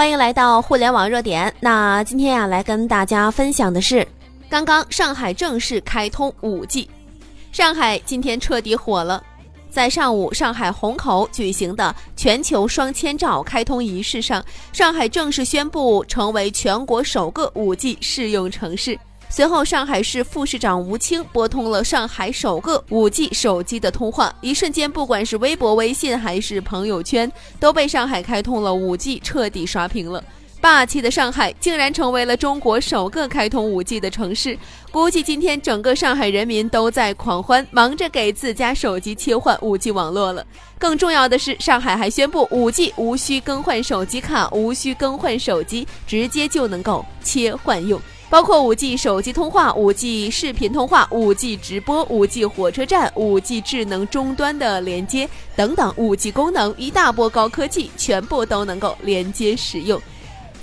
欢迎来到互联网热点。那今天呀，来跟大家分享的是，刚刚上海正式开通 5G，上海今天彻底火了。在上午，上海虹口举行的全球双千兆开通仪式上，上海正式宣布成为全国首个 5G 试用城市。随后，上海市副市长吴清拨通了上海首个 5G 手机的通话，一瞬间，不管是微博、微信还是朋友圈，都被上海开通了 5G 彻底刷屏了。霸气的上海竟然成为了中国首个开通 5G 的城市，估计今天整个上海人民都在狂欢，忙着给自家手机切换 5G 网络了。更重要的是，上海还宣布 5G 无需更换手机卡，无需更换手机，直接就能够切换用。包括五 G 手机通话、五 G 视频通话、五 G 直播、五 G 火车站、五 G 智能终端的连接等等，五 G 功能一大波高科技全部都能够连接使用，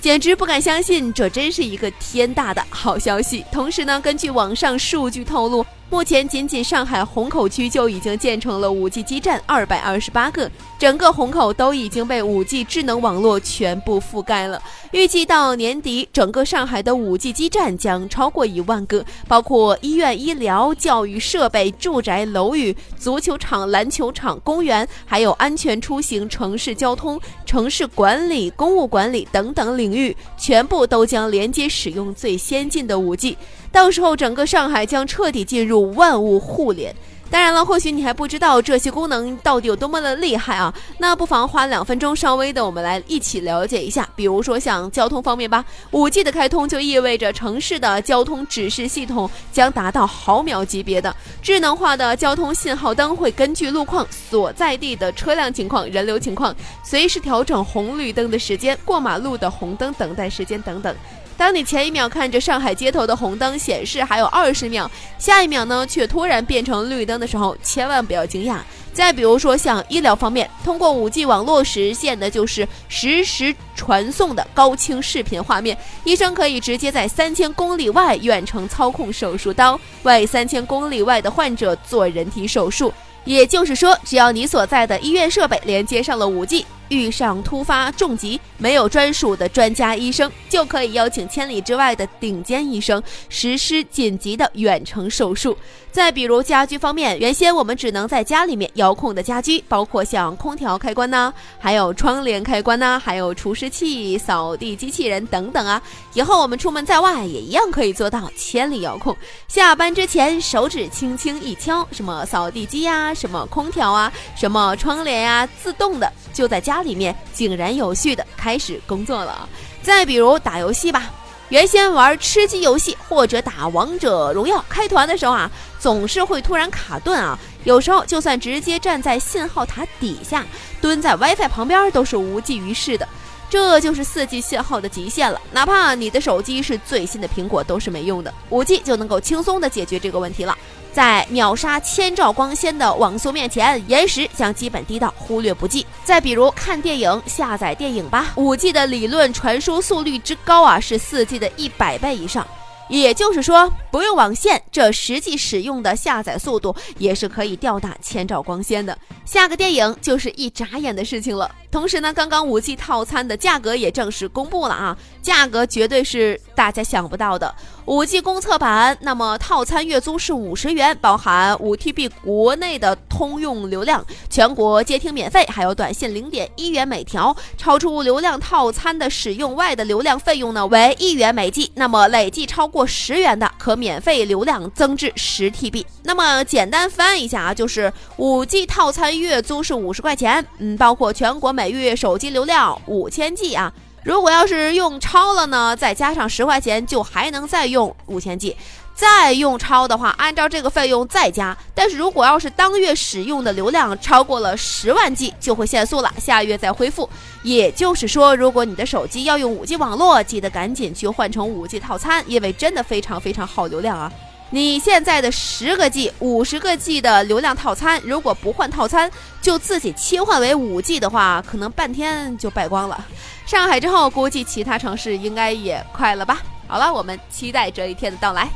简直不敢相信，这真是一个天大的好消息。同时呢，根据网上数据透露。目前，仅仅上海虹口区就已经建成了 5G 基站二百二十八个，整个虹口都已经被 5G 智能网络全部覆盖了。预计到年底，整个上海的 5G 基站将超过一万个，包括医院、医疗、教育设备、住宅、楼宇、足球场、篮球场、公园，还有安全出行、城市交通、城市管理、公务管理等等领域，全部都将连接使用最先进的 5G。到时候，整个上海将彻底进入万物互联。当然了，或许你还不知道这些功能到底有多么的厉害啊！那不妨花两分钟，稍微的我们来一起了解一下。比如说像交通方面吧，五 G 的开通就意味着城市的交通指示系统将达到毫秒级别的智能化的交通信号灯，会根据路况所在地的车辆情况、人流情况，随时调整红绿灯的时间、过马路的红灯等待时间等等。当你前一秒看着上海街头的红灯显示还有二十秒，下一秒呢却突然变成绿灯的时候，千万不要惊讶。再比如说像医疗方面，通过五 G 网络实现的就是实时传送的高清视频画面，医生可以直接在三千公里外远程操控手术刀，为三千公里外的患者做人体手术。也就是说，只要你所在的医院设备连接上了五 G。遇上突发重疾，没有专属的专家医生，就可以邀请千里之外的顶尖医生实施紧急的远程手术。再比如家居方面，原先我们只能在家里面遥控的家居，包括像空调开关呐，还有窗帘开关呐，还有除湿器、扫地机器人等等啊。以后我们出门在外也一样可以做到千里遥控。下班之前手指轻轻一敲，什么扫地机呀，什么空调啊，什么窗帘呀，自动的就在家里面井然有序的开始工作了。再比如打游戏吧。原先玩吃鸡游戏或者打王者荣耀开团的时候啊，总是会突然卡顿啊。有时候就算直接站在信号塔底下，蹲在 WiFi 旁边都是无济于事的。这就是 4G 信号的极限了，哪怕你的手机是最新的苹果都是没用的，5G 就能够轻松的解决这个问题了。在秒杀千兆光纤的网速面前，延时将基本低到忽略不计。再比如看电影、下载电影吧，五 G 的理论传输速率之高啊，是四 G 的一百倍以上。也就是说，不用网线，这实际使用的下载速度也是可以吊打千兆光纤的。下个电影就是一眨眼的事情了。同时呢，刚刚五 G 套餐的价格也正式公布了啊，价格绝对是大家想不到的。五 G 公测版，那么套餐月租是五十元，包含五 TB 国内的通用流量，全国接听免费，还有短信零点一元每条。超出流量套餐的使用外的流量费用呢为一元每 G，那么累计超过十元的，可免费流量增至十 TB。那么简单翻一下啊，就是五 G 套餐月租是五十块钱，嗯，包括全国。每月手机流量五千 G 啊，如果要是用超了呢，再加上十块钱，就还能再用五千 G。再用超的话，按照这个费用再加。但是如果要是当月使用的流量超过了十万 G，就会限速了，下月再恢复。也就是说，如果你的手机要用五 G 网络，记得赶紧去换成五 G 套餐，因为真的非常非常耗流量啊。你现在的十个 G、五十个 G 的流量套餐，如果不换套餐，就自己切换为五 G 的话，可能半天就败光了。上海之后，估计其他城市应该也快了吧？好了，我们期待这一天的到来。